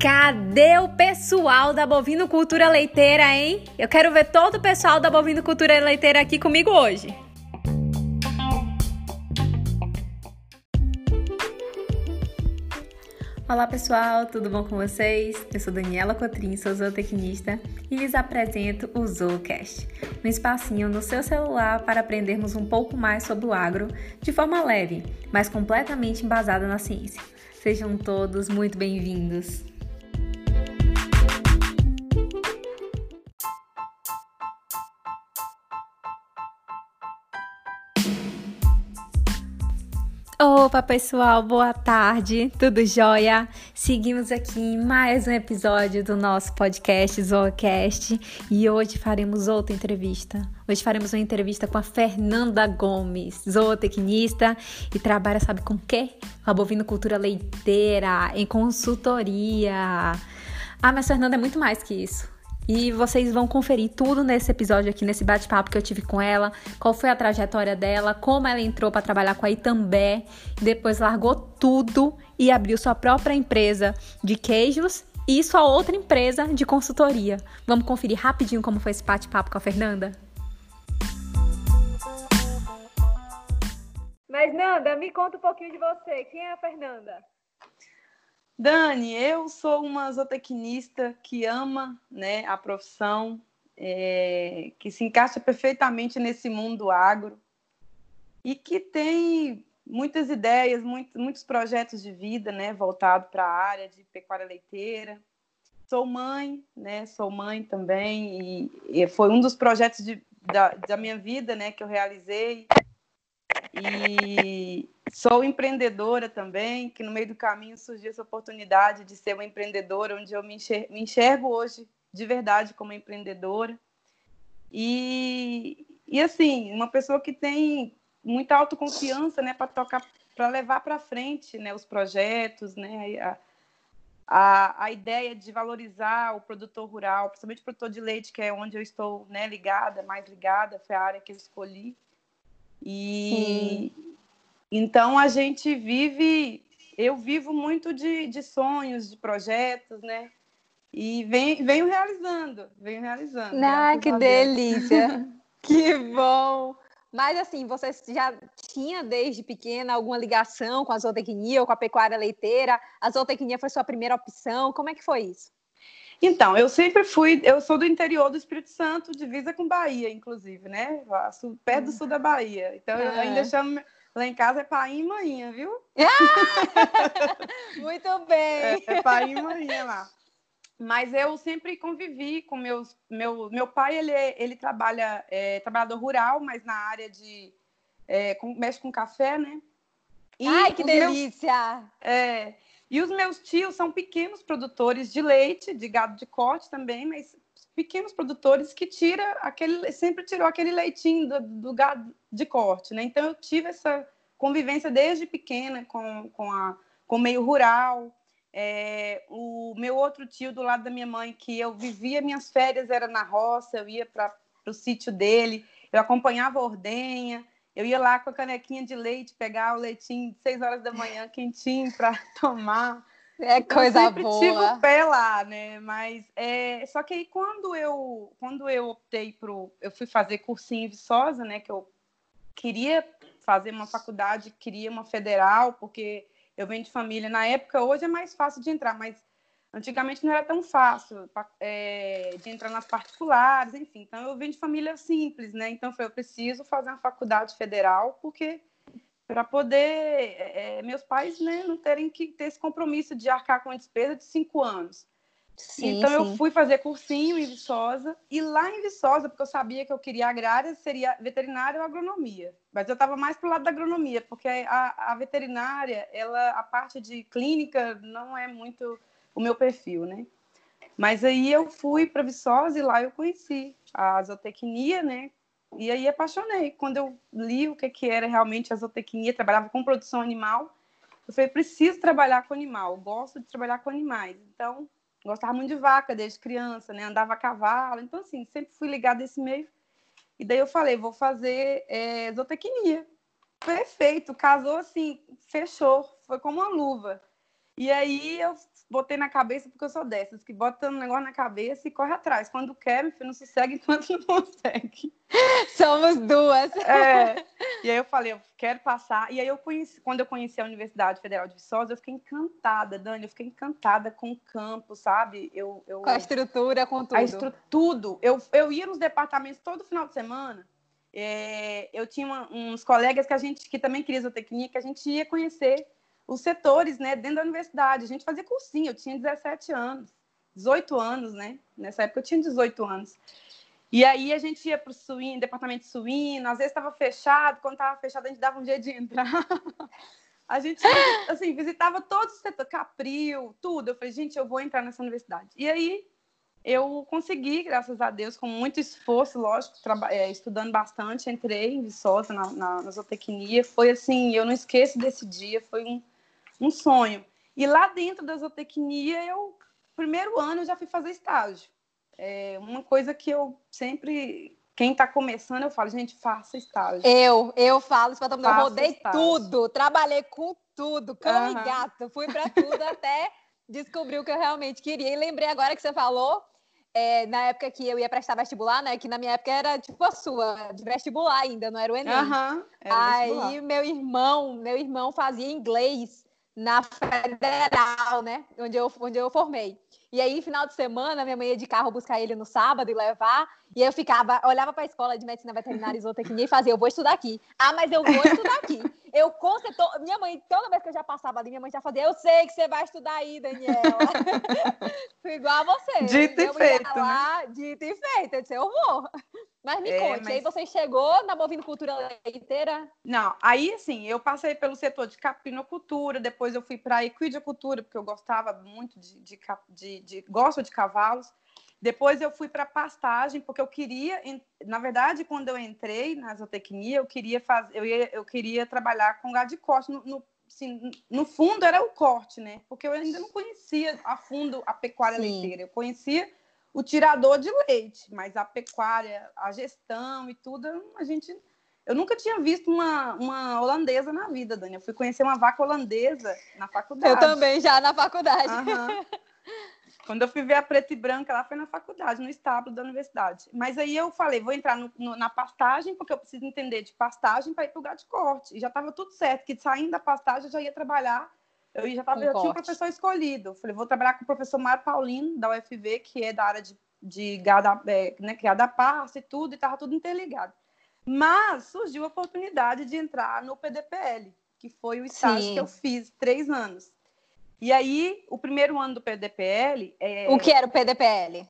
Cadê o pessoal da Bovino Cultura Leiteira, hein? Eu quero ver todo o pessoal da Bovino Cultura Leiteira aqui comigo hoje. Olá pessoal, tudo bom com vocês? Eu sou Daniela Cotrim, sou zootecnista e lhes apresento o Zoocast, um espacinho no seu celular para aprendermos um pouco mais sobre o agro de forma leve, mas completamente embasada na ciência. Sejam todos muito bem-vindos! Opa, pessoal, boa tarde, tudo jóia? Seguimos aqui em mais um episódio do nosso podcast Zoocast e hoje faremos outra entrevista. Hoje faremos uma entrevista com a Fernanda Gomes, zootecnista e trabalha, sabe com o quê? Com a bovinocultura leiteira, em consultoria. Ah, mas Fernanda é muito mais que isso. E vocês vão conferir tudo nesse episódio aqui, nesse bate-papo que eu tive com ela, qual foi a trajetória dela, como ela entrou para trabalhar com a Itambé, depois largou tudo e abriu sua própria empresa de queijos e sua outra empresa de consultoria. Vamos conferir rapidinho como foi esse bate-papo com a Fernanda? Mas Nanda, me conta um pouquinho de você. Quem é a Fernanda? Dani, eu sou uma zootecnista que ama né, a profissão, é, que se encaixa perfeitamente nesse mundo agro e que tem muitas ideias, muito, muitos projetos de vida né, voltados para a área de pecuária leiteira. Sou mãe, né, sou mãe também, e, e foi um dos projetos de, da, da minha vida né, que eu realizei. E Sou empreendedora também, que no meio do caminho surgiu essa oportunidade de ser uma empreendedora, onde eu me enxergo, me enxergo hoje de verdade como empreendedora. E, e assim, uma pessoa que tem muita autoconfiança, né, para tocar, para levar para frente, né, os projetos, né, a, a, a ideia de valorizar o produtor rural, principalmente o produtor de leite, que é onde eu estou, né, ligada, mais ligada, foi a área que eu escolhi. E, Sim. Então a gente vive, eu vivo muito de, de sonhos, de projetos, né? E vem, venho realizando, venho realizando. Ah, que delícia! que bom! Mas assim, você já tinha desde pequena alguma ligação com a zootecnia ou com a pecuária leiteira? A zootecnia foi sua primeira opção? Como é que foi isso? Então, eu sempre fui, eu sou do interior do Espírito Santo, divisa com Bahia, inclusive, né? Perto do sul da Bahia. Então, eu ainda chamo Lá em casa é pai e mãe, viu? Muito bem. É, é pai e mãe lá. Mas eu sempre convivi com meus. Meu, meu pai, ele, ele trabalha, é trabalhador rural, mas na área de. É, com, mexe com café, né? E Ai, que delícia! Meus, é, e os meus tios são pequenos produtores de leite, de gado de corte também, mas pequenos produtores que tira aquele, sempre tirou aquele leitinho do, do gado de corte, né? Então eu tive essa convivência desde pequena com, com, a, com o meio rural. É, o meu outro tio do lado da minha mãe, que eu vivia minhas férias, era na roça, eu ia para o sítio dele, eu acompanhava a ordenha, eu ia lá com a canequinha de leite, pegar o leitinho de 6 horas da manhã quentinho para tomar. É coisa eu sempre boa. tive o pé lá, né? Mas é, só que aí quando eu quando eu optei pro eu fui fazer cursinho em Viçosa, né? Que eu queria fazer uma faculdade, queria uma federal, porque eu venho de família. Na época, hoje é mais fácil de entrar, mas antigamente não era tão fácil é, de entrar nas particulares, enfim. Então eu venho de família simples, né? Então falei, eu preciso fazer uma faculdade federal, porque para poder é, é, meus pais né, não terem que ter esse compromisso de arcar com a despesa de cinco anos. Sim, então sim. eu fui fazer cursinho em Viçosa e lá em Viçosa, porque eu sabia que eu queria agrária, seria veterinária ou agronomia. Mas eu estava mais pro lado da agronomia, porque a, a, veterinária, ela a parte de clínica não é muito o meu perfil, né? Mas aí eu fui para Viçosa e lá eu conheci a zootecnia, né? E aí apaixonei. Quando eu li o que, que era realmente a zootecnia, trabalhava com produção animal, eu falei, preciso trabalhar com animal, gosto de trabalhar com animais. Então, gostava muito de vaca desde criança, né? Andava a cavalo. Então, assim, sempre fui ligada a esse meio. E daí eu falei, vou fazer é, zootecnia. perfeito, casou assim, fechou, foi como uma luva. E aí eu botei na cabeça, porque eu sou dessas, que bota um negócio na cabeça e corre atrás. Quando quer, meu filho, não sossega enquanto não consegue. Somos duas. É. E aí eu falei, eu quero passar. E aí eu conheci, quando eu conheci a Universidade Federal de Viçosa, eu fiquei encantada, Dani, eu fiquei encantada com o campo, sabe? Eu, eu... Com a estrutura, com tudo. A estrutura, tudo. Eu, eu ia nos departamentos todo final de semana. É, eu tinha uma, uns colegas que a gente que também queria zootecnia, que a gente ia conhecer os setores, né, dentro da universidade. A gente fazia cursinho, eu tinha 17 anos, 18 anos, né? Nessa época eu tinha 18 anos. E aí a gente ia para o suíno, departamento de suíno, às vezes estava fechado, quando estava fechado a gente dava um jeito de entrar. a gente, assim, visitava todos os setores, Capril, tudo. Eu falei, gente, eu vou entrar nessa universidade. E aí eu consegui, graças a Deus, com muito esforço, lógico, é, estudando bastante, entrei em Viçosa, na, na, na zootecnia. Foi assim, eu não esqueço desse dia, foi um, um sonho. E lá dentro da zootecnia, eu, primeiro ano, eu já fui fazer estágio. É uma coisa que eu sempre quem está começando, eu falo, gente, faça estágio. Eu, eu falo isso para todo mundo. Eu rodei estágio. tudo, trabalhei com tudo, cão uhum. e gato, fui para tudo até descobrir o que eu realmente queria. E lembrei agora que você falou, é, na época que eu ia prestar vestibular, né? Que na minha época era tipo a sua, de vestibular ainda, não era o Enem. Uhum, Aí meu irmão, meu irmão fazia inglês na federal, né? Onde eu, onde eu formei. E aí, final de semana, minha mãe ia de carro buscar ele no sábado e levar. E eu ficava, olhava para a escola de medicina veterinária e zootecnia e fazia, eu vou estudar aqui. Ah, mas eu vou estudar aqui. Eu conceito, minha mãe, toda vez que eu já passava ali, minha mãe já fazia, eu sei que você vai estudar aí, Daniela. Fui igual a você. Dito e feito, lá, né? Dito e feito. Eu disse, eu vou. Mas me é, conte, mas... aí você chegou na bovinocultura leiteira? Não, aí assim, eu passei pelo setor de caprinocultura, depois eu fui para equidicultura, porque eu gostava muito de, de, de, de, gosto de cavalos. Depois eu fui para pastagem, porque eu queria, na verdade, quando eu entrei na zootecnia, eu queria fazer, eu, ia, eu queria trabalhar com gado de corte. No, no, assim, no fundo era o corte, né? Porque eu ainda não conhecia a fundo a pecuária Sim. leiteira. Eu conhecia o tirador de leite, mas a pecuária, a gestão e tudo, a gente. Eu nunca tinha visto uma, uma holandesa na vida, Dani. Eu fui conhecer uma vaca holandesa na faculdade. Eu também, já na faculdade. Uhum. Quando eu fui ver a preta e branca, ela foi na faculdade, no estábulo da universidade. Mas aí eu falei, vou entrar no, no, na pastagem, porque eu preciso entender de pastagem para ir para o gado de corte. E já estava tudo certo, que saindo da pastagem eu já ia trabalhar eu já, tava, já tinha um professor escolhido. Falei, vou trabalhar com o professor Mário Paulino, da UFV, que é da área de, de gado, é, né, que é da pasta e tudo, e estava tudo interligado. Mas surgiu a oportunidade de entrar no PDPL, que foi o estágio Sim. que eu fiz três anos. E aí, o primeiro ano do PDPL. É... O que era o PDPL?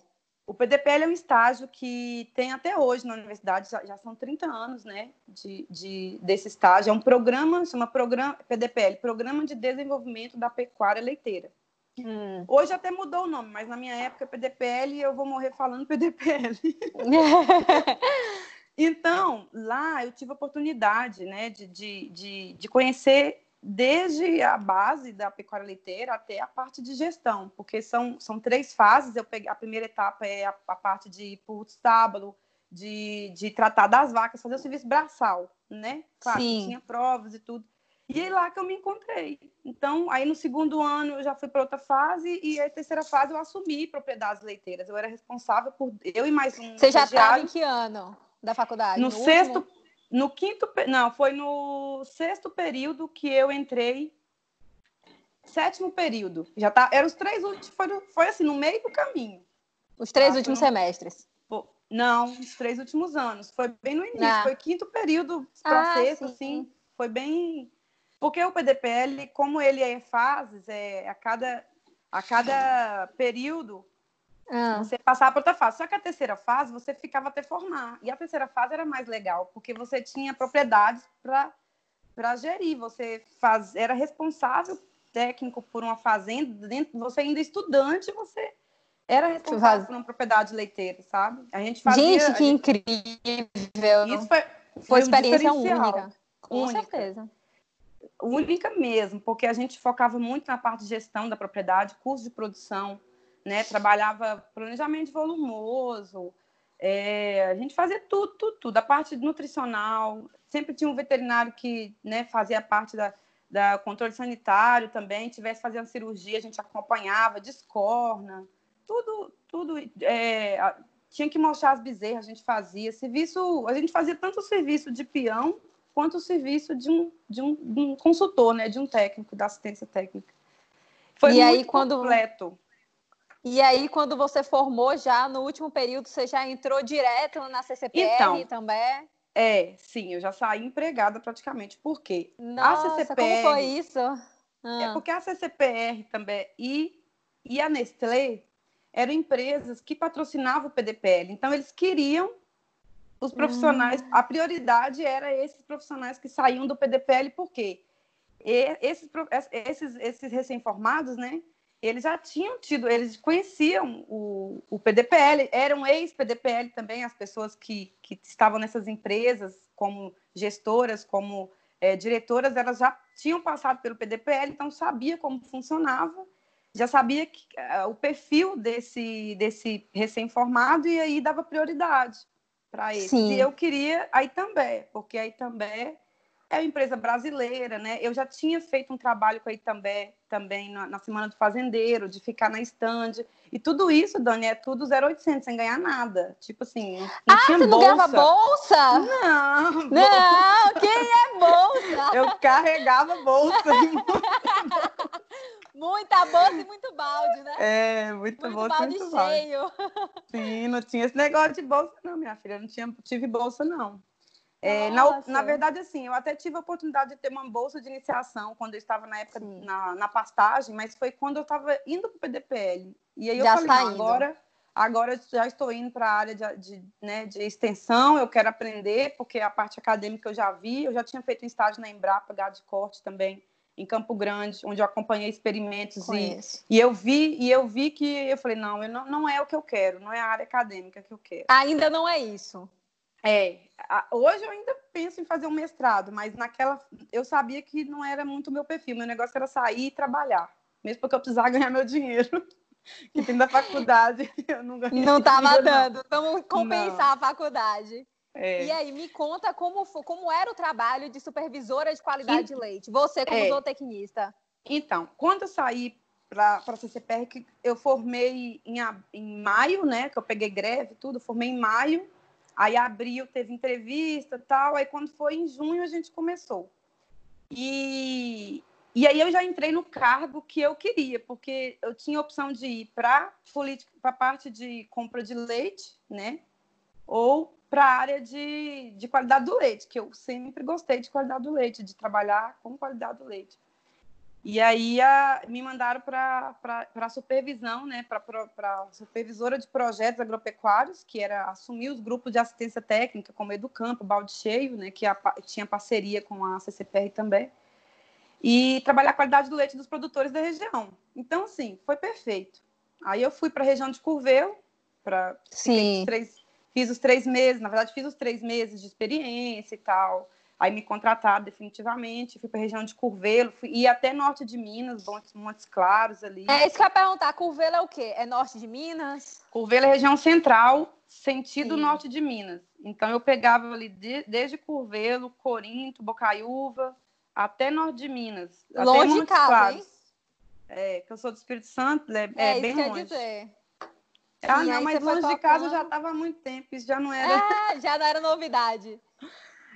O PDPL é um estágio que tem até hoje na universidade, já, já são 30 anos né, de, de, desse estágio. É um programa, chama programa, PDPL, Programa de Desenvolvimento da Pecuária Leiteira. Hum. Hoje até mudou o nome, mas na minha época PDPL eu vou morrer falando PDPL. então, lá eu tive a oportunidade né, de, de, de, de conhecer desde a base da pecuária leiteira até a parte de gestão, porque são, são três fases. Eu peguei, a primeira etapa é a, a parte de ir para o estábulo, de, de tratar das vacas, fazer o serviço braçal, né? Claro, Sim. tinha provas e tudo. E é lá que eu me encontrei. Então, aí no segundo ano eu já fui para outra fase e a terceira fase eu assumi propriedades leiteiras. Eu era responsável por eu e mais um. Você já estava em que ano da faculdade? No, no sexto, último? No quinto, não, foi no sexto período que eu entrei. Sétimo período. Já tá, eram os três últimos, foi, foi assim, no meio do caminho. Os três tá, últimos semestres. Não, os três últimos anos. Foi bem no início, ah. foi quinto período, processo, ah, assim, foi bem. Porque o PDPL, como ele é fases, é a cada, a cada período ah. Você passava para outra fase. Só que a terceira fase você ficava até formar. E a terceira fase era mais legal, porque você tinha propriedades para gerir. Você faz, era responsável técnico por uma fazenda, dentro, você ainda estudante, você era responsável por uma propriedade leiteira, sabe? A gente fazia. Gente, que gente... incrível! Isso foi, foi, foi experiência única. Com única. certeza. Única mesmo, porque a gente focava muito na parte de gestão da propriedade, curso de produção, né? Trabalhava planejamento volumoso, É, a gente fazia tudo, tudo, tudo. A parte nutricional, sempre tinha um veterinário que né, fazia parte da, da controle sanitário também, tivesse fazendo cirurgia, a gente acompanhava, descorna, tudo, tudo. É, tinha que mostrar as bezerras, a gente fazia. Serviço, a gente fazia tanto o serviço de peão quanto o serviço de um, de um, de um consultor, né, de um técnico, da assistência técnica. Foi e muito aí, quando... completo. E aí, quando você formou já no último período, você já entrou direto na CCPR então, também? É, sim, eu já saí empregada praticamente. Por quê? Nossa, a CCPR, como foi isso? Ah. É porque a CCPR também e, e a Nestlé eram empresas que patrocinavam o PDPL. Então, eles queriam os profissionais, hum. a prioridade era esses profissionais que saíam do PDPL, por quê? E esses, esses, esses recém-formados, né? Eles já tinham tido, eles conheciam o, o PDPL, eram ex-PDPL também, as pessoas que, que estavam nessas empresas, como gestoras, como é, diretoras, elas já tinham passado pelo PDPL, então sabia como funcionava, já sabia que, uh, o perfil desse, desse recém-formado e aí dava prioridade para eles. Sim. E eu queria a Itambé, porque a Itambé é uma empresa brasileira, né? Eu já tinha feito um trabalho com a Itambé também na, na Semana do Fazendeiro, de ficar na estande. E tudo isso, Dani, é tudo 0800, sem ganhar nada. Tipo assim, não, não ah, tinha você bolsa. não ganhava bolsa? Não. Não, quem é bolsa? Eu carregava bolsa. Muita bolsa e muito balde, né? É, muito, muito bolsa balde muito cheio. Balde. Sim, não tinha esse negócio de bolsa, não, minha filha. Eu não tinha, tive bolsa, não. É, na, na, verdade, assim, eu até tive a oportunidade de ter uma bolsa de iniciação quando eu estava na época na, na, pastagem, mas foi quando eu estava indo para o PDPL. E aí eu já falei, tá agora, agora eu já estou indo para a área de, de, né, de extensão, eu quero aprender, porque a parte acadêmica eu já vi, eu já tinha feito um estágio na Embrapa, gado de corte também, em Campo Grande, onde eu acompanhei experimentos e, e, eu vi e eu vi que eu falei não, eu não, não é o que eu quero, não é a área acadêmica que eu quero. Ainda não é isso. É, hoje eu ainda penso em fazer um mestrado, mas naquela eu sabia que não era muito o meu perfil. Meu negócio era sair e trabalhar, mesmo porque eu precisava ganhar meu dinheiro. Que tem da faculdade, eu não ganhei. Não estava dando, vamos compensar não. a faculdade. É. E aí, me conta como, como era o trabalho de supervisora de qualidade e... de leite, você como é. zootecnista. Então, quando eu saí para a CCPR, eu formei em, em maio, né? Que eu peguei greve, tudo, formei em maio Aí abril teve entrevista tal. Aí quando foi em junho a gente começou. E, e aí eu já entrei no cargo que eu queria, porque eu tinha a opção de ir para a parte de compra de leite, né? Ou para a área de, de qualidade do leite, que eu sempre gostei de qualidade do leite, de trabalhar com qualidade do leite. E aí a, me mandaram para a supervisão, né, para a supervisora de projetos agropecuários, que era assumir os grupos de assistência técnica, como Educampo, Balde Cheio, né, que a, tinha parceria com a CCPR também, e trabalhar a qualidade do leite dos produtores da região. Então, assim, foi perfeito. Aí eu fui para a região de Curvelo, para fiz os três meses, na verdade fiz os três meses de experiência e tal, Aí me contrataram definitivamente, fui para a região de Curvelo, fui, ia até norte de Minas, Montes Claros ali. É isso que eu ia perguntar, Curvelo é o quê? É norte de Minas? Curvelo é região central, sentido Sim. norte de Minas. Então eu pegava ali de, desde Curvelo, Corinto, Bocaiúva, até norte de Minas. Longe de casa, Claros. hein? É, que eu sou do Espírito Santo, é, é, é bem isso longe. Dizer. Ah, não, mas longe de casa já estava há muito tempo, isso já não era. É, já não era novidade.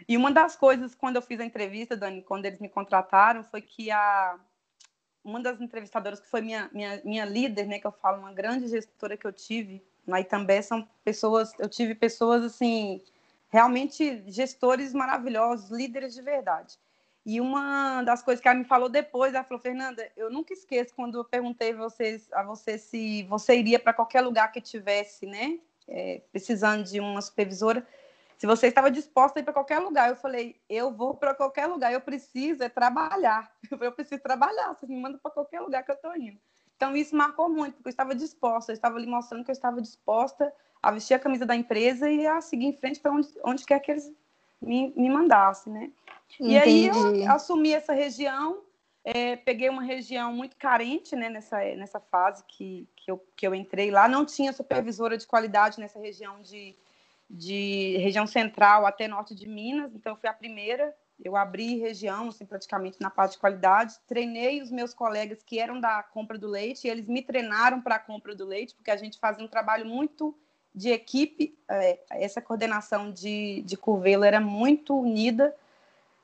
E uma das coisas, quando eu fiz a entrevista, Dani, quando eles me contrataram, foi que a uma das entrevistadoras que foi minha, minha, minha líder, né, que eu falo, uma grande gestora que eu tive na Itambé, são pessoas, eu tive pessoas, assim, realmente gestores maravilhosos, líderes de verdade. E uma das coisas que ela me falou depois, ela falou, Fernanda, eu nunca esqueço quando eu perguntei a você, a você se você iria para qualquer lugar que tivesse, né, é, precisando de uma supervisora, se você estava disposta a ir para qualquer lugar. Eu falei, eu vou para qualquer lugar, eu preciso é trabalhar. Eu preciso trabalhar, você me manda para qualquer lugar que eu estou indo. Então, isso marcou muito, porque eu estava disposta, eu estava ali mostrando que eu estava disposta a vestir a camisa da empresa e a seguir em frente para onde, onde quer que eles me, me mandassem, né? Entendi. E aí eu assumi essa região, é, peguei uma região muito carente né, nessa, nessa fase que, que, eu, que eu entrei lá, não tinha supervisora de qualidade nessa região de de região central até norte de Minas, então eu fui a primeira. Eu abri região, assim, praticamente na parte de qualidade. Treinei os meus colegas que eram da compra do leite, e eles me treinaram para a compra do leite, porque a gente fazia um trabalho muito de equipe. É, essa coordenação de, de Curvelo era muito unida,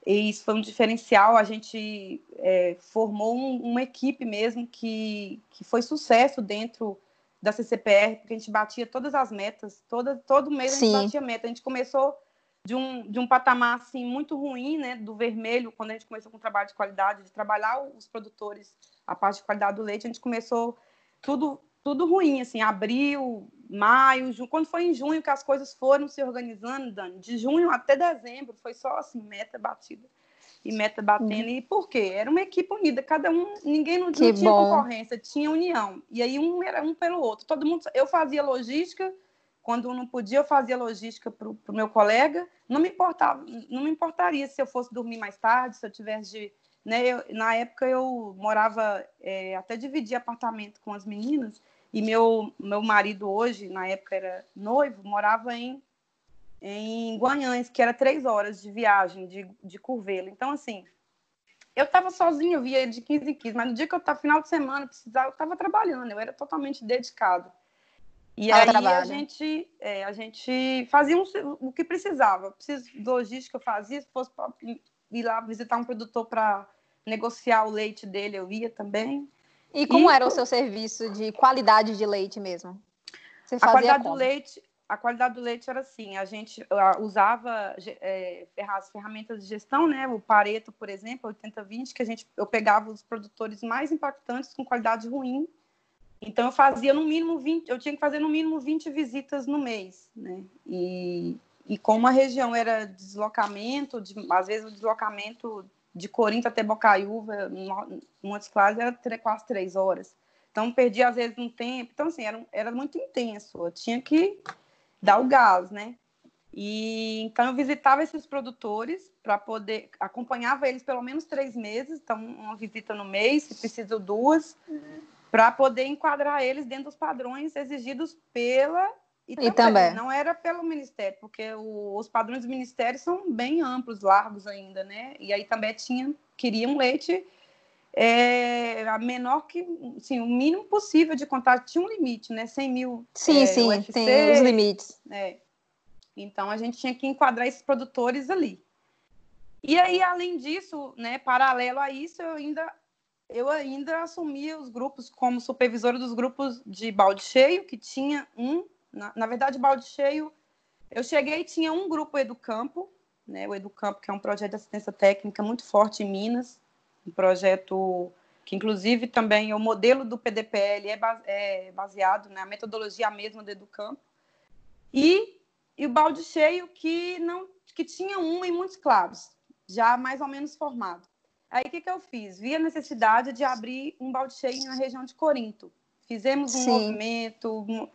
e isso foi um diferencial. A gente é, formou um, uma equipe mesmo que, que foi sucesso dentro da CCPR, porque a gente batia todas as metas, toda, todo mês a gente Sim. batia meta. A gente começou de um, de um patamar assim, muito ruim, né, do vermelho, quando a gente começou com o trabalho de qualidade, de trabalhar os produtores, a parte de qualidade do leite, a gente começou tudo tudo ruim, assim, abril, maio, junho, quando foi em junho que as coisas foram se organizando, Dani, de junho até dezembro, foi só assim, meta batida e meta batendo. Uhum. E por quê? Era uma equipe unida, cada um, ninguém não, não tinha bom. concorrência, tinha união. E aí um era um pelo outro. Todo mundo, eu fazia logística, quando não podia, eu fazia logística para o meu colega. Não me importava, não me importaria se eu fosse dormir mais tarde, se eu tivesse de. Né, eu, na época eu morava, é, até dividia apartamento com as meninas, e meu, meu marido hoje, na época era noivo, morava em em Guanhães, que era três horas de viagem de, de Curvelo. Então, assim, eu estava sozinha, eu via de 15 em 15, mas no dia que eu estava, final de semana, precisava, eu estava trabalhando, eu era totalmente dedicado. E aí trabalho. a gente, é, a gente fazia um, o que precisava. Preciso logística, eu fazia. Se fosse para ir lá visitar um produtor para negociar o leite dele, eu ia também. E como e, era o seu serviço de qualidade de leite mesmo? Você fazia a qualidade como? do leite, a qualidade do leite era assim, a gente usava é, as ferramentas de gestão, né? O Pareto, por exemplo, 80-20, que a gente, eu pegava os produtores mais impactantes com qualidade ruim. Então eu fazia no mínimo 20, eu tinha que fazer no mínimo 20 visitas no mês, né? E, e como a região era deslocamento, de, às vezes o deslocamento de Corinto até Bocaiúva, Montes Claros, era quase três horas. Então perdi às vezes um tempo. Então assim, era, era muito intenso. Eu tinha que dar o gás, né? E então eu visitava esses produtores para poder acompanhava eles pelo menos três meses, então uma visita no mês, se preciso duas, uhum. para poder enquadrar eles dentro dos padrões exigidos pela e, e também, não era pelo ministério, porque o, os padrões do ministério são bem amplos, largos ainda, né? E aí também tinha queria um leite é, a menor que, sim, o mínimo possível de contato. Tinha um limite, né? 100 mil. Sim, é, sim, UFC, tem os limites. É. Então a gente tinha que enquadrar esses produtores ali. E aí, além disso, né, paralelo a isso, eu ainda eu ainda assumia os grupos como supervisora dos grupos de balde cheio, que tinha um, na, na verdade, balde cheio, eu cheguei e tinha um grupo Educampo, né, o Educampo, que é um projeto de assistência técnica muito forte em Minas, um projeto que, inclusive, também é o modelo do PDPL é, baseado na metodologia mesma do Educampo. E, e o balde cheio que não que tinha um em muitos claros, já mais ou menos formado. Aí o que, que eu fiz? Vi a necessidade de abrir um balde cheio na região de Corinto. Fizemos um Sim. movimento,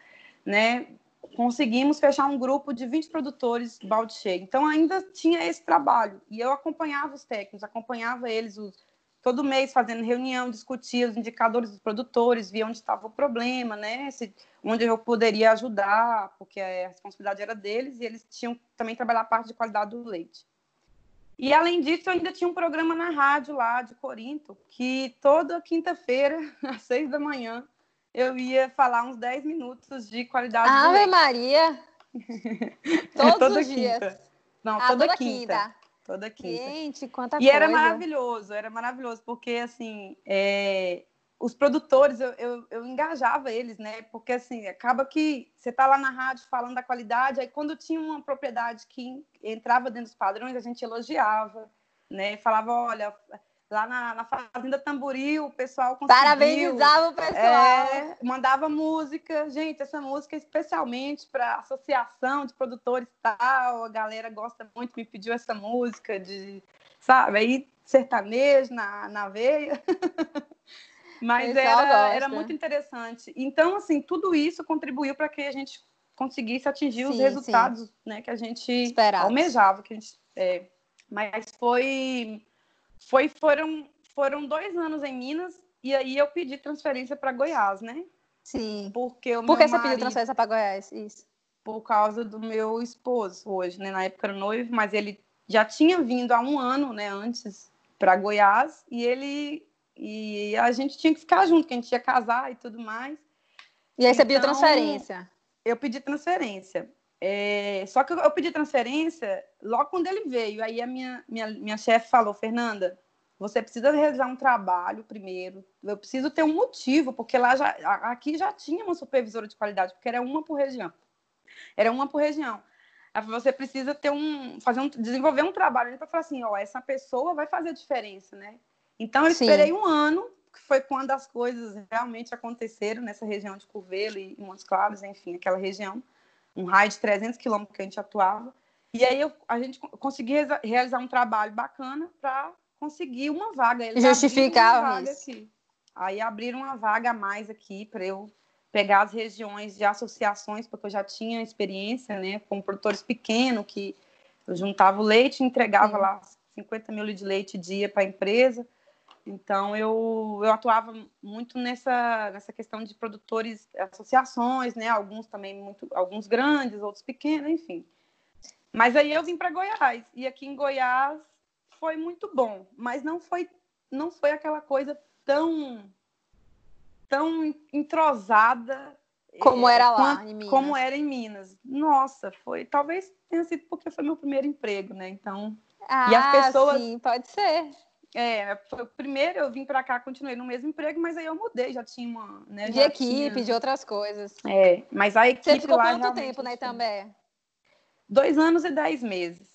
né? Conseguimos fechar um grupo de 20 produtores de balde cheio. Então ainda tinha esse trabalho. E eu acompanhava os técnicos, acompanhava eles, os, todo mês fazendo reunião, discutia os indicadores dos produtores, via onde estava o problema, né? Se, onde eu poderia ajudar, porque a responsabilidade era deles e eles tinham também trabalhar a parte de qualidade do leite. E além disso, eu ainda tinha um programa na rádio lá de Corinto, que toda quinta-feira, às seis da manhã, eu ia falar uns dez minutos de qualidade Ave do leite. Maria! Todos toda os quinta. dias. Não, ah, toda, toda quinta. quinta toda quinta. Gente, quanta e coisa. E era maravilhoso, era maravilhoso, porque, assim, é, os produtores, eu, eu, eu, engajava eles, né? Porque, assim, acaba que você tá lá na rádio falando da qualidade, aí quando tinha uma propriedade que entrava dentro dos padrões, a gente elogiava, né? Falava, olha, lá na, na Fazenda Tamboril, o pessoal conseguiu. Parabenizava o pessoal. É, mandava música. Gente, essa música é especialmente para associação de produtores tal. A galera gosta muito, me pediu essa música de, sabe, aí sertanejo na, na veia. Mas era, era muito interessante. Então, assim, tudo isso contribuiu para que a gente conseguisse atingir sim, os resultados né, que a gente almejava. Que a gente, é, mas foi foi, foram, foram dois anos em Minas e aí eu pedi transferência para Goiás, né? Sim. Porque o Por que você marido... pediu transferência para Goiás? Isso. por causa do meu esposo hoje, né? Na época era noivo, mas ele já tinha vindo há um ano, né, antes para Goiás e ele e a gente tinha que ficar junto, que a gente ia casar e tudo mais. E aí você então, pediu transferência? Eu pedi transferência. É, só que eu pedi transferência logo quando ele veio. Aí a minha, minha, minha chefe falou, Fernanda, você precisa realizar um trabalho primeiro. Eu preciso ter um motivo, porque lá já, aqui já tinha uma supervisora de qualidade, porque era uma por região. Era uma por região. Você precisa ter um, fazer um, desenvolver um trabalho para falar assim, ó, essa pessoa vai fazer a diferença, né? Então eu Sim. esperei um ano, que foi quando as coisas realmente aconteceram nessa região de Curvelo e Montes Claros, enfim, aquela região, um raio de 300 quilômetros que a gente atuava. E aí eu, a gente conseguiu realizar um trabalho bacana para conseguir uma vaga. Eles Justificar uma vaga. Aqui. Aí abriram uma vaga a mais aqui para eu pegar as regiões de associações, porque eu já tinha experiência, né, com produtores pequenos, que eu juntava o leite e entregava Sim. lá 50 mil de leite dia para a empresa. Então, eu, eu atuava muito nessa, nessa questão de produtores, associações, né, alguns também, muito, alguns grandes, outros pequenos, enfim. Mas aí eu vim para Goiás, e aqui em Goiás foi muito bom, mas não foi, não foi aquela coisa tão tão entrosada como era lá em Minas. Como era em Minas. Nossa, foi. Talvez tenha sido porque foi meu primeiro emprego, né? Então. Ah, e as pessoas. Sim, pode ser. É, foi, primeiro eu vim para cá, continuei no mesmo emprego, mas aí eu mudei, já tinha uma. Né, de equipe, tinha... de outras coisas. É, mas a equipe. Você ficou lá, quanto tempo na Itambé? Dois anos e dez meses.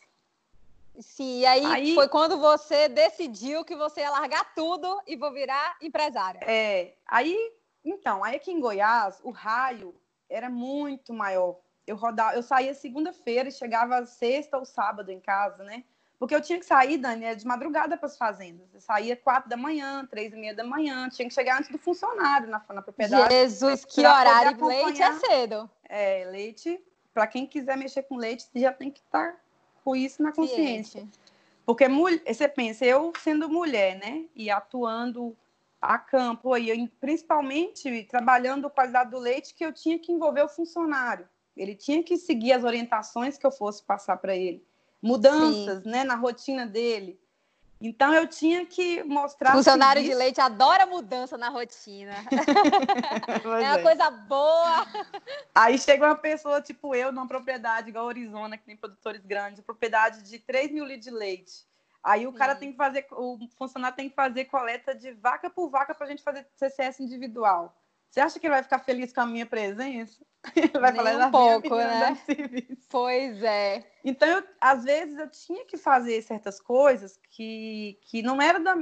Sim, e aí, aí, foi quando você decidiu que você ia largar tudo e vou virar empresária. É, aí, então, aí aqui em Goiás, o raio era muito maior. Eu rodava, eu saía segunda-feira e chegava sexta ou sábado em casa, né? Porque eu tinha que sair, Dani, de madrugada para as fazendas. Eu saía quatro da manhã, três e meia da manhã, tinha que chegar antes do funcionário na, na propriedade. Jesus, que horário! Leite é cedo. É, leite, para quem quiser mexer com leite, já tem que estar tá com isso na consciência. Ciente. Porque você pensa, eu sendo mulher, né, e atuando a campo aí, principalmente trabalhando a qualidade do leite, que eu tinha que envolver o funcionário. Ele tinha que seguir as orientações que eu fosse passar para ele. Mudanças, Sim. né, na rotina dele. Então eu tinha que mostrar. Funcionário de leite adora mudança na rotina. é uma é. coisa boa. Aí chega uma pessoa tipo eu, numa propriedade igual a Arizona, que tem produtores grandes, propriedade de 3 mil litros de leite. Aí o cara tem que fazer, o funcionário tem que fazer coleta de vaca por vaca para a gente fazer CCS individual. Você acha que ele vai ficar feliz com a minha presença? Ele vai Nem falar um pouco, né? Pois é. Então, eu, às vezes eu tinha que fazer certas coisas que, que não era da,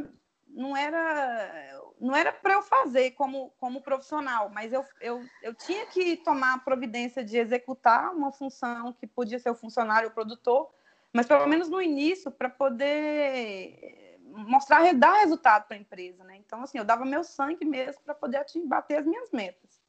não era não era para eu fazer como, como profissional, mas eu, eu, eu tinha que tomar a providência de executar uma função que podia ser o funcionário ou o produtor, mas pelo menos no início para poder mostrar, dar resultado para a empresa, né? Então, assim, eu dava meu sangue mesmo para poder bater as minhas metas.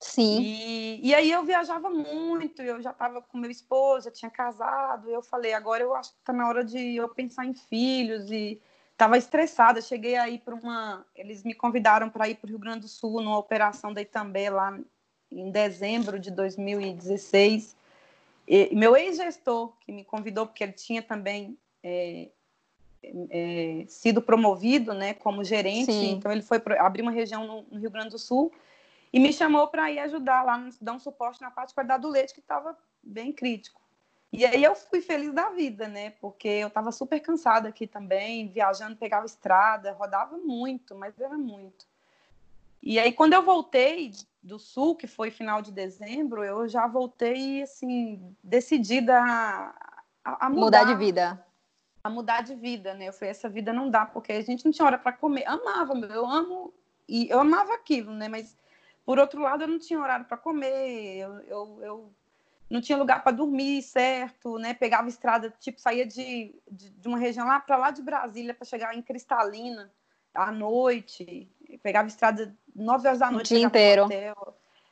Sim. E, e aí eu viajava muito, eu já estava com meu esposo, já tinha casado, eu falei, agora eu acho que está na hora de eu pensar em filhos e estava estressada. Cheguei aí para uma. Eles me convidaram para ir para o Rio Grande do Sul, numa operação da Itambé, lá em dezembro de 2016. E, meu ex-gestor, que me convidou, porque ele tinha também é, é, sido promovido né, como gerente, Sim. então ele foi abrir uma região no, no, Rio Grande do Sul e me chamou para ir ajudar lá, dar um suporte na parte de qualidade do leite, que estava bem crítico. E aí eu fui feliz da vida, né? Porque eu estava super cansada aqui também, viajando, pegava estrada, rodava muito, mas era muito. E aí quando eu voltei do sul, que foi final de dezembro, eu já voltei assim decidida a, a, mudar, mudar de vida a mudar de vida, né? Eu falei, essa vida não dá, porque a gente não tinha hora para comer. Amava, eu amo, e eu amava aquilo, né? Mas, por outro lado, eu não tinha horário para comer, eu, eu, eu, não tinha lugar para dormir, certo, né? Pegava estrada, tipo, saía de, de, de uma região lá para lá de Brasília para chegar em Cristalina à noite, pegava estrada nove horas da noite. O dia inteiro.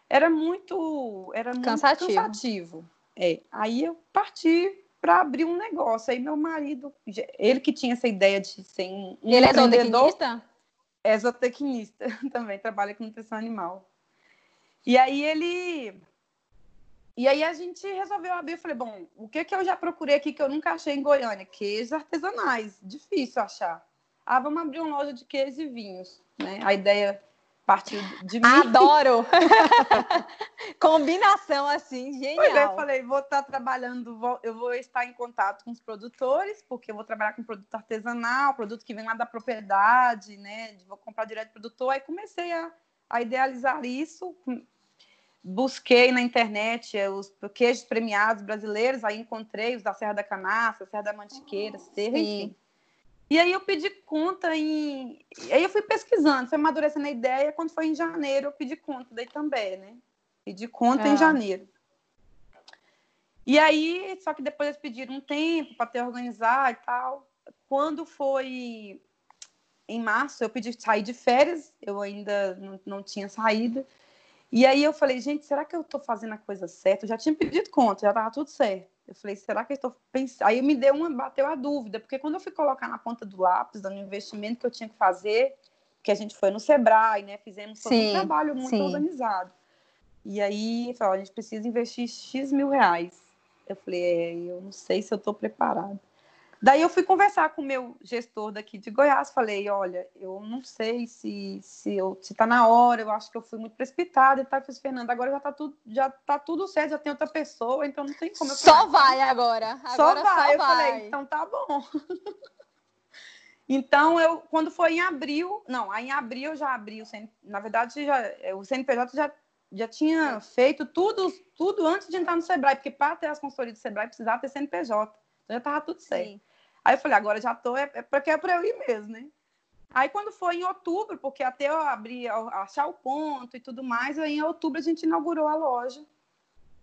Era muito, era cansativo. muito cansativo. É. Aí eu parti para abrir um negócio. Aí meu marido, ele que tinha essa ideia de ser um, ele é zootecnista? É também, trabalha com nutrição animal. E aí ele E aí a gente resolveu abrir. Eu falei, bom, o que que eu já procurei aqui que eu nunca achei em Goiânia? Queijos artesanais. Difícil achar. Ah, vamos abrir uma loja de queijos e vinhos. Né? A ideia partiu de mim. Adoro! Combinação assim, genial. Pois é, eu falei, vou estar trabalhando, vou, eu vou estar em contato com os produtores, porque eu vou trabalhar com produto artesanal, produto que vem lá da propriedade, né? Vou comprar direto do produtor. Aí comecei a, a idealizar isso, busquei na internet os queijos premiados brasileiros, aí encontrei os da Serra da Canastra, Serra da Mantiqueira, Serra, enfim. E aí eu pedi conta em. Aí eu fui pesquisando, fui amadurecendo a ideia. Quando foi em janeiro, eu pedi conta daí também, né? Pedi conta em ah. janeiro. E aí, só que depois eles pediram um tempo para ter organizar e tal. Quando foi em março, eu pedi sair de férias, eu ainda não, não tinha saído. E aí eu falei, gente, será que eu estou fazendo a coisa certa? Eu já tinha pedido conta, já estava tudo certo. Eu falei, será que eu estou pensando? Aí me deu uma, bateu a dúvida, porque quando eu fui colocar na ponta do lápis, do investimento que eu tinha que fazer, que a gente foi no Sebrae, né? Fizemos sim, um trabalho muito sim. organizado. E aí, falou, a gente precisa investir X mil reais. Eu falei, é, eu não sei se eu estou preparada. Daí eu fui conversar com o meu gestor daqui de Goiás, falei, olha, eu não sei se se eu se tá na hora, eu acho que eu fui muito precipitada e tal, fiz Fernanda, agora já tá tudo já tá tudo certo, já tem outra pessoa, então não tem como eu Só vai agora. Só agora vai. Só eu vai. falei, então tá bom. então eu quando foi em abril, não, aí em abril eu já abri o CN, na verdade já o CNPJ já já tinha feito tudo tudo antes de entrar no Sebrae, porque para ter as consultorias do Sebrae precisava ter CNPJ. Então já tava tudo certo. Sim. Aí eu falei, agora já tô, é, é porque é para eu ir mesmo, né? Aí quando foi em outubro, porque até eu abrir, achar o ponto e tudo mais, aí em outubro a gente inaugurou a loja.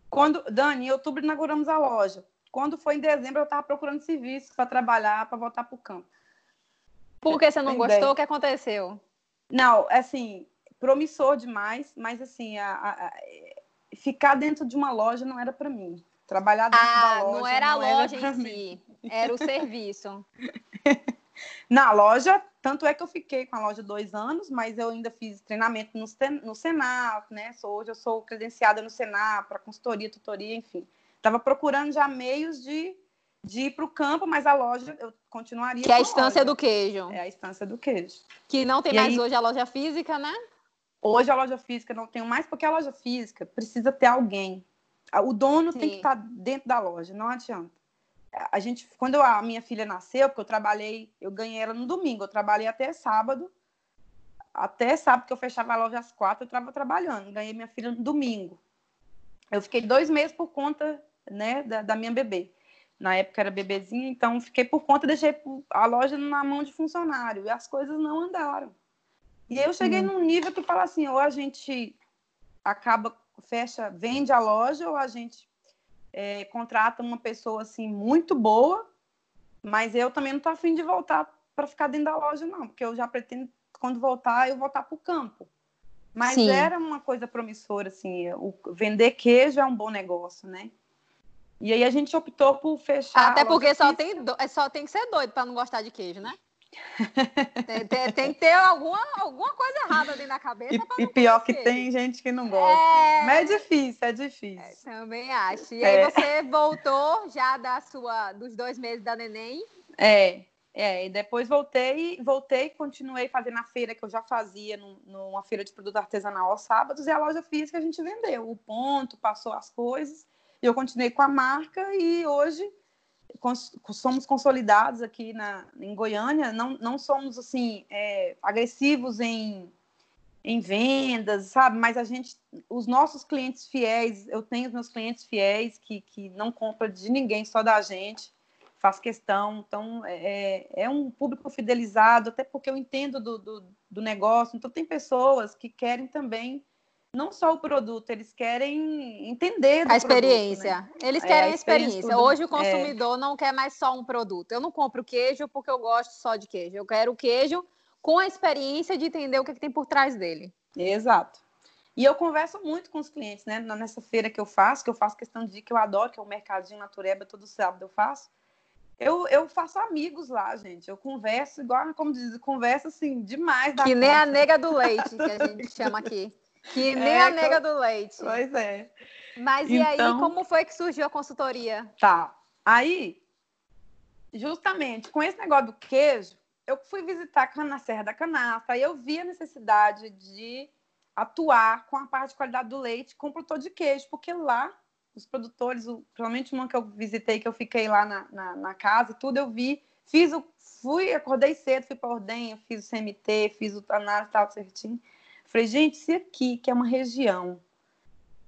Quando, Dani, em outubro inauguramos a loja. Quando foi em dezembro, eu estava procurando serviço para trabalhar, para voltar para o campo. Por que você não Tem gostou? O que aconteceu? Não, assim, promissor demais, mas assim, a, a, ficar dentro de uma loja não era para mim. Trabalhar dentro ah, da loja. Não era não a loja era em si. Era o serviço. Na loja, tanto é que eu fiquei com a loja dois anos, mas eu ainda fiz treinamento no, no Senar, né? Sou, hoje eu sou credenciada no Senar para consultoria, tutoria, enfim. Estava procurando já meios de, de ir para o campo, mas a loja eu continuaria. Que é a estância do queijo. É a estância do queijo. Que não tem e mais aí, hoje a loja física, né? Hoje a loja física não tenho mais, porque a loja física precisa ter alguém. O dono Sim. tem que estar tá dentro da loja, não adianta a gente, quando a minha filha nasceu, porque eu trabalhei, eu ganhei ela no domingo, eu trabalhei até sábado, até sábado que eu fechava a loja às quatro, eu estava trabalhando, ganhei minha filha no domingo. Eu fiquei dois meses por conta, né, da, da minha bebê. Na época era bebezinha, então fiquei por conta, deixei a loja na mão de funcionário, e as coisas não andaram. E aí eu cheguei hum. num nível que fala assim, ou a gente acaba, fecha, vende a loja, ou a gente é, contrata uma pessoa assim muito boa, mas eu também não estou afim de voltar para ficar dentro da loja, não, porque eu já pretendo, quando voltar, eu voltar para o campo. Mas Sim. era uma coisa promissora, assim, o vender queijo é um bom negócio, né? E aí a gente optou por fechar. Até porque só tem, do... É, só tem que ser doido para não gostar de queijo, né? Tem, tem, tem, que ter alguma, alguma coisa errada dentro da cabeça. E, e pior que tem gente que não gosta. É... Mas é difícil, é difícil. É, também acho. E é. aí você voltou já da sua, dos dois meses da neném? É, é, e depois voltei, voltei, continuei fazendo a feira que eu já fazia numa feira de produto artesanal aos sábados, e a loja física a gente vendeu. O ponto, passou as coisas, e eu continuei com a marca, e hoje somos consolidados aqui na, em Goiânia, não, não somos assim é, agressivos em, em vendas, sabe? Mas a gente, os nossos clientes fiéis, eu tenho os meus clientes fiéis que, que não compram de ninguém, só da gente, faz questão. Então, é, é um público fidelizado, até porque eu entendo do, do, do negócio. Então, tem pessoas que querem também não só o produto, eles querem entender a experiência. Produto, né? Eles querem é, a experiência. experiência. Hoje o é. consumidor é... não quer mais só um produto. Eu não compro queijo porque eu gosto só de queijo. Eu quero o queijo com a experiência de entender o que, é que tem por trás dele. Exato. E eu converso muito com os clientes, né? Nessa feira que eu faço, que eu faço questão de que eu adoro, que é o Mercadinho Natureba, todo sábado eu faço. Eu, eu faço amigos lá, gente. Eu converso, igual, como diz, converso assim, demais. que nem a nega do leite, que a gente chama aqui. Que nem é, a nega do leite. Pois é. Mas e então, aí, como foi que surgiu a consultoria? Tá. Aí, justamente com esse negócio do queijo, eu fui visitar a Serra da Canastra e eu vi a necessidade de atuar com a parte de qualidade do leite com o produtor de queijo, porque lá os produtores, o, principalmente uma que eu visitei, que eu fiquei lá na, na, na casa e tudo, eu vi, fiz o, fui, acordei cedo, fui para Ordenha, fiz o CMT, fiz o análise tal certinho. Falei, gente, se aqui, que é uma região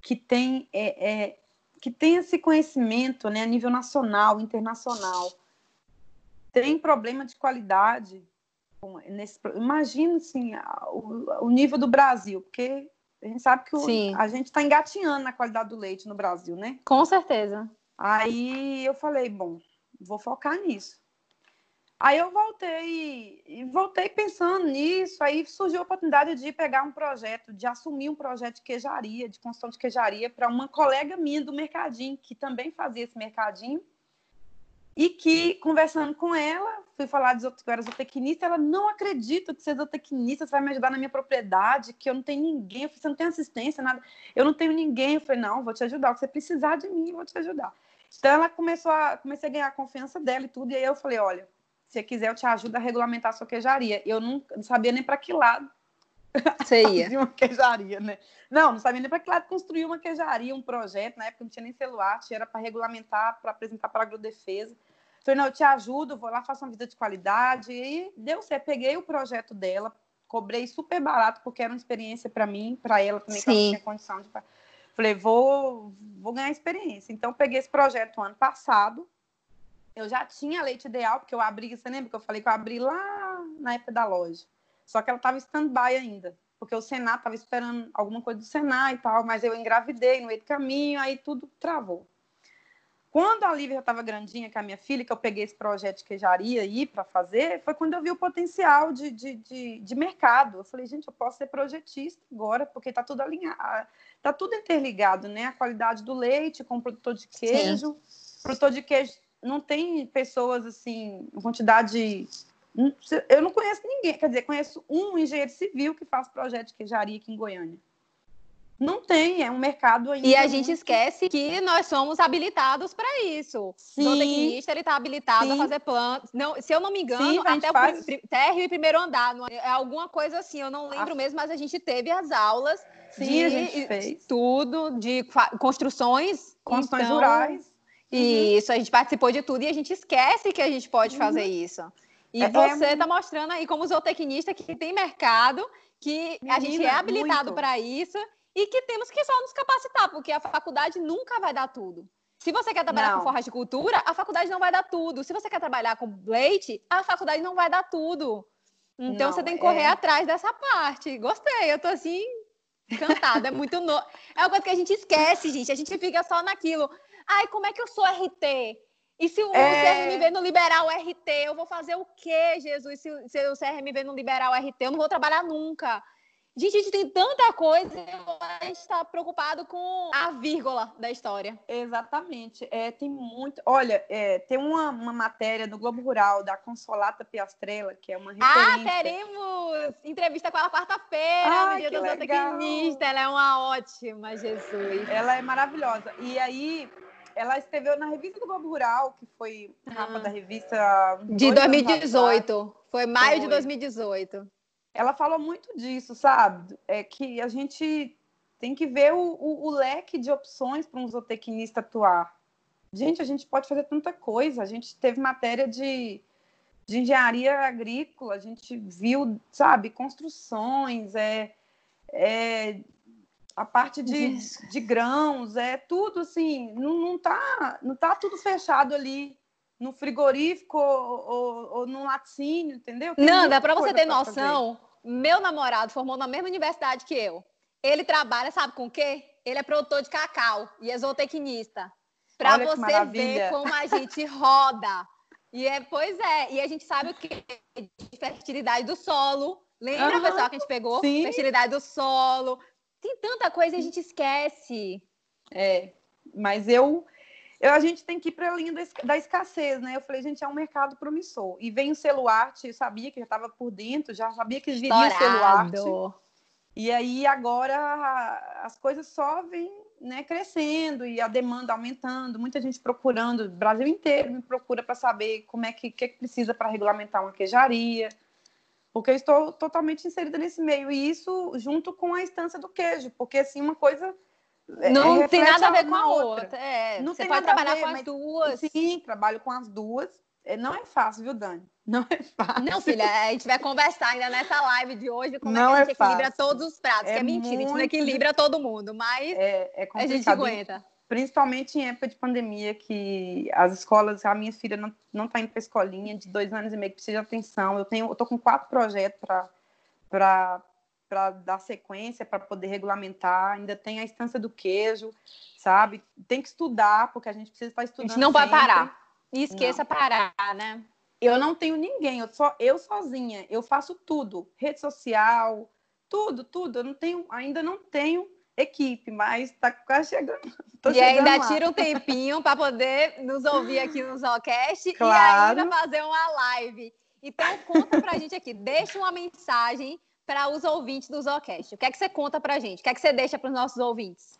que tem, é, é, que tem esse conhecimento né, a nível nacional, internacional, tem problema de qualidade. Nesse, imagina assim, o, o nível do Brasil, porque a gente sabe que o, a gente está engatinhando na qualidade do leite no Brasil, né? Com certeza. Aí eu falei, bom, vou focar nisso. Aí eu voltei e voltei pensando nisso. Aí surgiu a oportunidade de pegar um projeto, de assumir um projeto de queijaria, de construção de queijaria, para uma colega minha do mercadinho, que também fazia esse mercadinho. E que, conversando com ela, fui falar que eu era zootecnista, ela não acredita que você é zootecnista, você vai me ajudar na minha propriedade, que eu não tenho ninguém, eu falei, você não tem assistência, nada, eu não tenho ninguém. Eu falei, não, vou te ajudar, o que você precisar de mim, vou te ajudar. Então ela começou a, comecei a ganhar a confiança dela e tudo, e aí eu falei, olha, você quiser, eu te ajudo a regulamentar a sua queijaria. Eu não, não sabia nem para que lado você ia. uma queijaria, né? Não, não sabia nem para que lado construir uma queijaria, um projeto. Na época não tinha nem celular, era para regulamentar, para apresentar para a agrodefesa. Falei, não, eu te ajudo, vou lá, faço uma vida de qualidade. E deu certo. Peguei o projeto dela, cobrei super barato, porque era uma experiência para mim, para ela também, Sim. que ela tinha condição de. Falei, vou, vou ganhar experiência. Então, peguei esse projeto ano passado, eu já tinha leite ideal, porque eu abri, você lembra que eu falei que eu abri lá na época da loja. Só que ela estava stand-by ainda, porque o Senat estava esperando alguma coisa do Senat e tal, mas eu engravidei no meio do caminho, aí tudo travou. Quando a Lívia já estava grandinha, com a minha filha, que eu peguei esse projeto de queijaria aí para fazer, foi quando eu vi o potencial de, de, de, de, mercado. Eu falei, gente, eu posso ser projetista agora, porque está tudo alinhado, está tudo interligado, né? A qualidade do leite com o produtor de queijo. Sim. Produtor de queijo não tem pessoas assim, quantidade. Eu não conheço ninguém, quer dizer, conheço um engenheiro civil que faz projeto de queijaria aqui em Goiânia. Não tem, é um mercado ainda. E a gente muito... esquece que nós somos habilitados para isso. Sim. O tecnista ele está habilitado Sim. a fazer plantas. Não, se eu não me engano, Sim, até faz... o térreo e primeiro andar, é, é alguma coisa assim, eu não lembro ah. mesmo, mas a gente teve as aulas Sim, de a gente fez. tudo, de construções. Construções então... rurais Uhum. Isso, a gente participou de tudo e a gente esquece que a gente pode uhum. fazer isso. E é, você está é... mostrando aí como zootecnista que tem mercado, que Menina, a gente é habilitado para isso e que temos que só nos capacitar, porque a faculdade nunca vai dar tudo. Se você quer trabalhar não. com forra de cultura, a faculdade não vai dar tudo. Se você quer trabalhar com leite, a faculdade não vai dar tudo. Então não, você tem que correr é... atrás dessa parte. Gostei, eu tô assim encantada, é muito no... É uma coisa que a gente esquece, gente. A gente fica só naquilo. Ai, como é que eu sou RT? E se o é... CRMV não liberar o RT, eu vou fazer o quê, Jesus? Se, se o CRMV não liberar o RT, eu não vou trabalhar nunca. Gente, a gente tem tanta coisa, a gente está preocupado com a vírgula da história. Exatamente. É, tem muito. Olha, é, tem uma, uma matéria no Globo Rural da Consolata Piastrella, que é uma ah, referência. Ah, teremos entrevista com ela quarta-feira, ah, no dia do zootecnista. Ela é uma ótima, Jesus. Ela é maravilhosa. E aí, ela escreveu na revista do Globo Rural, que foi capa ah. da revista. De 2018. Foi maio foi. de 2018. Ela falou muito disso, sabe? É que a gente tem que ver o, o, o leque de opções para um zootecnista atuar. Gente, a gente pode fazer tanta coisa. A gente teve matéria de, de engenharia agrícola, a gente viu, sabe, construções, é, é a parte de, de grãos, é tudo assim, não, não, tá, não tá tudo fechado ali no frigorífico ou, ou, ou no laticínio, entendeu? Tem não, dá para você ter noção, meu namorado formou na mesma universidade que eu. Ele trabalha, sabe com o quê? Ele é produtor de cacau e é zootecnista. Para você ver como a gente roda. E é, pois é, e a gente sabe o que de fertilidade do solo. Lembra, uhum, pessoal, que a gente pegou? Sim. Fertilidade do solo, tem tanta coisa e a gente esquece. É, mas eu, eu a gente tem que ir para a linha da escassez, né? Eu falei, gente, é um mercado promissor. E vem o celuarte, eu sabia que já estava por dentro, já sabia que viria o celuarte. E aí agora as coisas só vêm né, crescendo e a demanda aumentando, muita gente procurando, o Brasil inteiro me procura para saber como é que, que, que precisa para regulamentar uma queijaria, porque eu estou totalmente inserida nesse meio, e isso junto com a instância do queijo, porque assim, uma coisa é, não tem nada a ver com a outra. outra. É, não você pode trabalhar ver, com as duas. Sim, trabalho com as duas. É, não é fácil, viu, Dani? Não é fácil. Não, filha, a gente vai conversar ainda nessa live de hoje como não é que a gente é equilibra todos os pratos, é que é mentira, a gente não equilibra todo mundo, mas é, é a gente aguenta. Principalmente em época de pandemia, que as escolas, a minha filha não, não tá indo para escolinha de dois anos e meio, que precisa de atenção. Eu tenho, tô com quatro projetos para para dar sequência, para poder regulamentar. Ainda tem a instância do queijo, sabe? Tem que estudar, porque a gente precisa estar estudando. A gente não sempre. vai parar. E esqueça não. parar, né? Eu não tenho ninguém, eu só eu sozinha. Eu faço tudo, rede social, tudo, tudo. Eu não tenho, ainda não tenho equipe, mas está quase chegando. e chegando ainda lá. tira um tempinho para poder nos ouvir aqui no Zocast claro. e ainda fazer uma live. Então conta pra gente aqui, deixa uma mensagem para os ouvintes do Zocast. O que é que você conta pra gente? O que é que você deixa para os nossos ouvintes?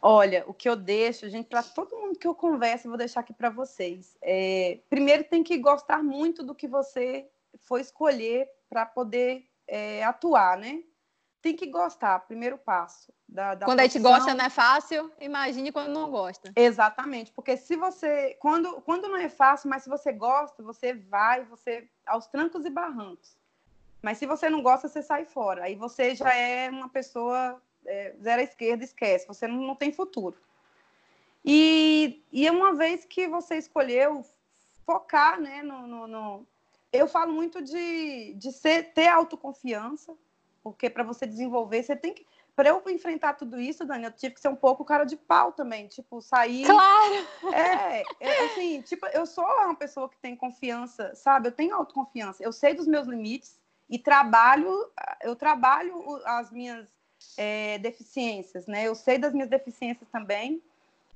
Olha, o que eu deixo, gente, para todo mundo que eu converso, eu vou deixar aqui para vocês. É, primeiro, tem que gostar muito do que você foi escolher para poder é, atuar, né? Tem que gostar, primeiro passo. Da, da quando profissão. a gente gosta não é fácil, imagine quando não gosta. Exatamente, porque se você. Quando, quando não é fácil, mas se você gosta, você vai, você aos trancos e barrancos. Mas se você não gosta, você sai fora. Aí você já é uma pessoa é, zero à esquerda, esquece, você não, não tem futuro. E, e uma vez que você escolheu focar né, no, no, no... Eu falo muito de, de ser, ter autoconfiança, porque para você desenvolver, você tem que. Para eu enfrentar tudo isso, Dani, eu tive que ser um pouco cara de pau também, tipo, sair. Claro! É, é, assim, tipo, eu sou uma pessoa que tem confiança, sabe? Eu tenho autoconfiança, eu sei dos meus limites e trabalho, eu trabalho as minhas é, deficiências, né? Eu sei das minhas deficiências também,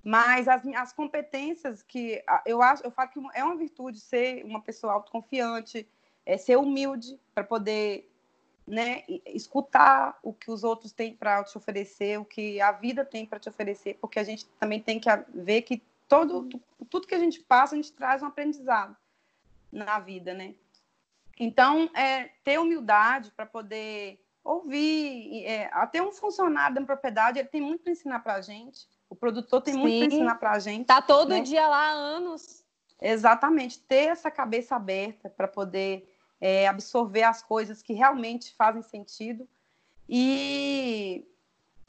mas as, as competências que eu acho, eu falo que é uma virtude ser uma pessoa autoconfiante, é ser humilde para poder, né, escutar o que os outros têm para te oferecer, o que a vida tem para te oferecer, porque a gente também tem que ver que todo tudo que a gente passa, a gente traz um aprendizado na vida, né? Então, é, ter humildade para poder ouvir. É, até um funcionário da propriedade, ele tem muito para ensinar para a gente. O produtor tem Sim. muito para ensinar para a gente. Está todo né? dia lá há anos. Exatamente. Ter essa cabeça aberta para poder é, absorver as coisas que realmente fazem sentido. E,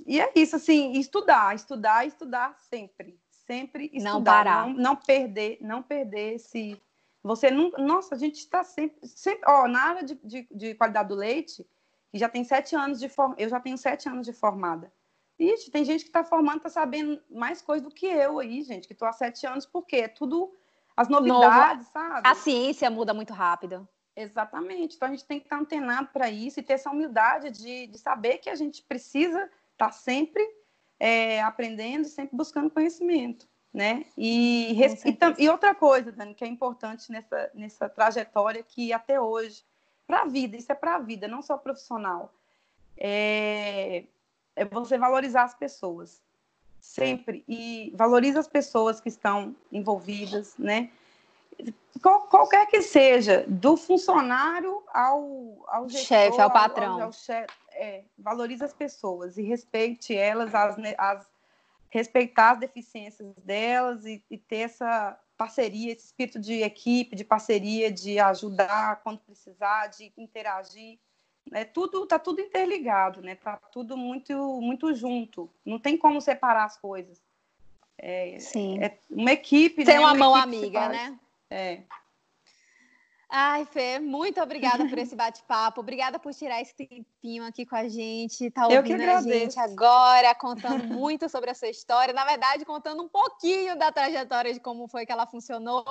e é isso, assim, estudar, estudar, estudar sempre. Sempre estudar. Não parar. Não, não perder, não perder esse... Você não... Nossa, a gente está sempre... sempre ó, na área de, de, de qualidade do leite, que já tem sete anos de form... eu já tenho sete anos de formada. Ixi, tem gente que está formando, está sabendo mais coisa do que eu aí, gente, que estou há sete anos, porque é tudo as novidades, Novo. sabe? A ciência muda muito rápido. Exatamente. Então a gente tem que estar antenado para isso e ter essa humildade de, de saber que a gente precisa estar tá sempre é, aprendendo, sempre buscando conhecimento. Né? E, e, e, outra coisa, Dani, que é importante nessa, nessa trajetória que até hoje para a vida, isso é para a vida, não só profissional. É, é você valorizar as pessoas, sempre. E valoriza as pessoas que estão envolvidas, né? Qual, qualquer que seja, do funcionário ao, ao gestor, chefe, ao patrão. Ao, ao chefe, é, valorize as pessoas e respeite elas, as, as, respeitar as deficiências delas e, e ter essa parceria, esse espírito de equipe, de parceria, de ajudar quando precisar, de interagir. É tudo tá tudo interligado, né? Tá tudo muito muito junto. Não tem como separar as coisas. É, Sim. É uma equipe, Tem né? uma, uma mão amiga, né? É. Ai, Fê, muito obrigada por esse bate-papo. Obrigada por tirar esse tempinho aqui com a gente. Tá ouvindo a gente agora, contando muito sobre a sua história. Na verdade, contando um pouquinho da trajetória de como foi que ela funcionou,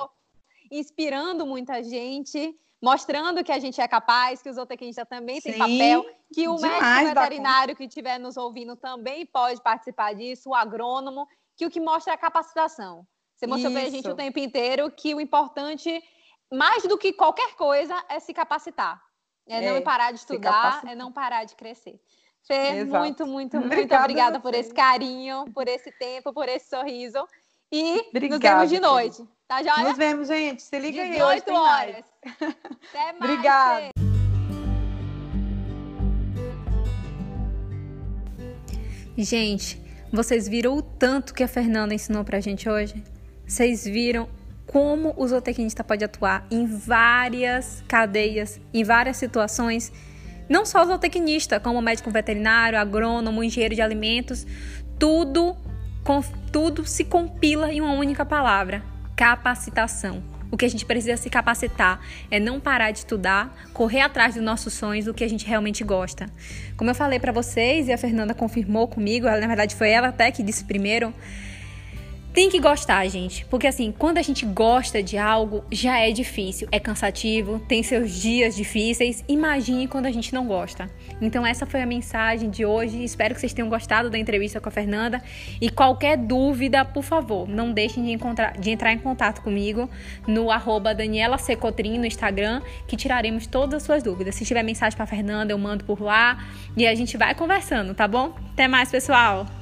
inspirando muita gente, mostrando que a gente é capaz, que o zootecnista também Sim, tem papel, que o médico veterinário que estiver nos ouvindo também pode participar disso, o agrônomo, que o que mostra é a capacitação. Você mostrou para a gente o tempo inteiro que o importante mais do que qualquer coisa, é se capacitar. É, é não parar de estudar, é não parar de crescer. Fê, Exato. muito, muito, muito obrigada por esse carinho, por esse tempo, por esse sorriso. E Obrigada, nos vemos de noite. Tá joia? Nos vemos, gente. Se liga 18 aí. 18 horas. Até mais. Obrigada. Gente, vocês viram o tanto que a Fernanda ensinou pra gente hoje? Vocês viram como o zootecnista pode atuar em várias cadeias, em várias situações? Não só o zootecnista, como médico veterinário, agrônomo, engenheiro de alimentos, tudo, com, tudo se compila em uma única palavra: capacitação. O que a gente precisa se capacitar é não parar de estudar, correr atrás dos nossos sonhos, do que a gente realmente gosta. Como eu falei para vocês e a Fernanda confirmou comigo, na verdade foi ela até que disse primeiro, tem que gostar, gente, porque assim, quando a gente gosta de algo, já é difícil, é cansativo, tem seus dias difíceis. Imagine quando a gente não gosta. Então, essa foi a mensagem de hoje. Espero que vocês tenham gostado da entrevista com a Fernanda. E qualquer dúvida, por favor, não deixem de, encontrar, de entrar em contato comigo no arroba Daniela Secotrim no Instagram, que tiraremos todas as suas dúvidas. Se tiver mensagem para Fernanda, eu mando por lá e a gente vai conversando, tá bom? Até mais, pessoal!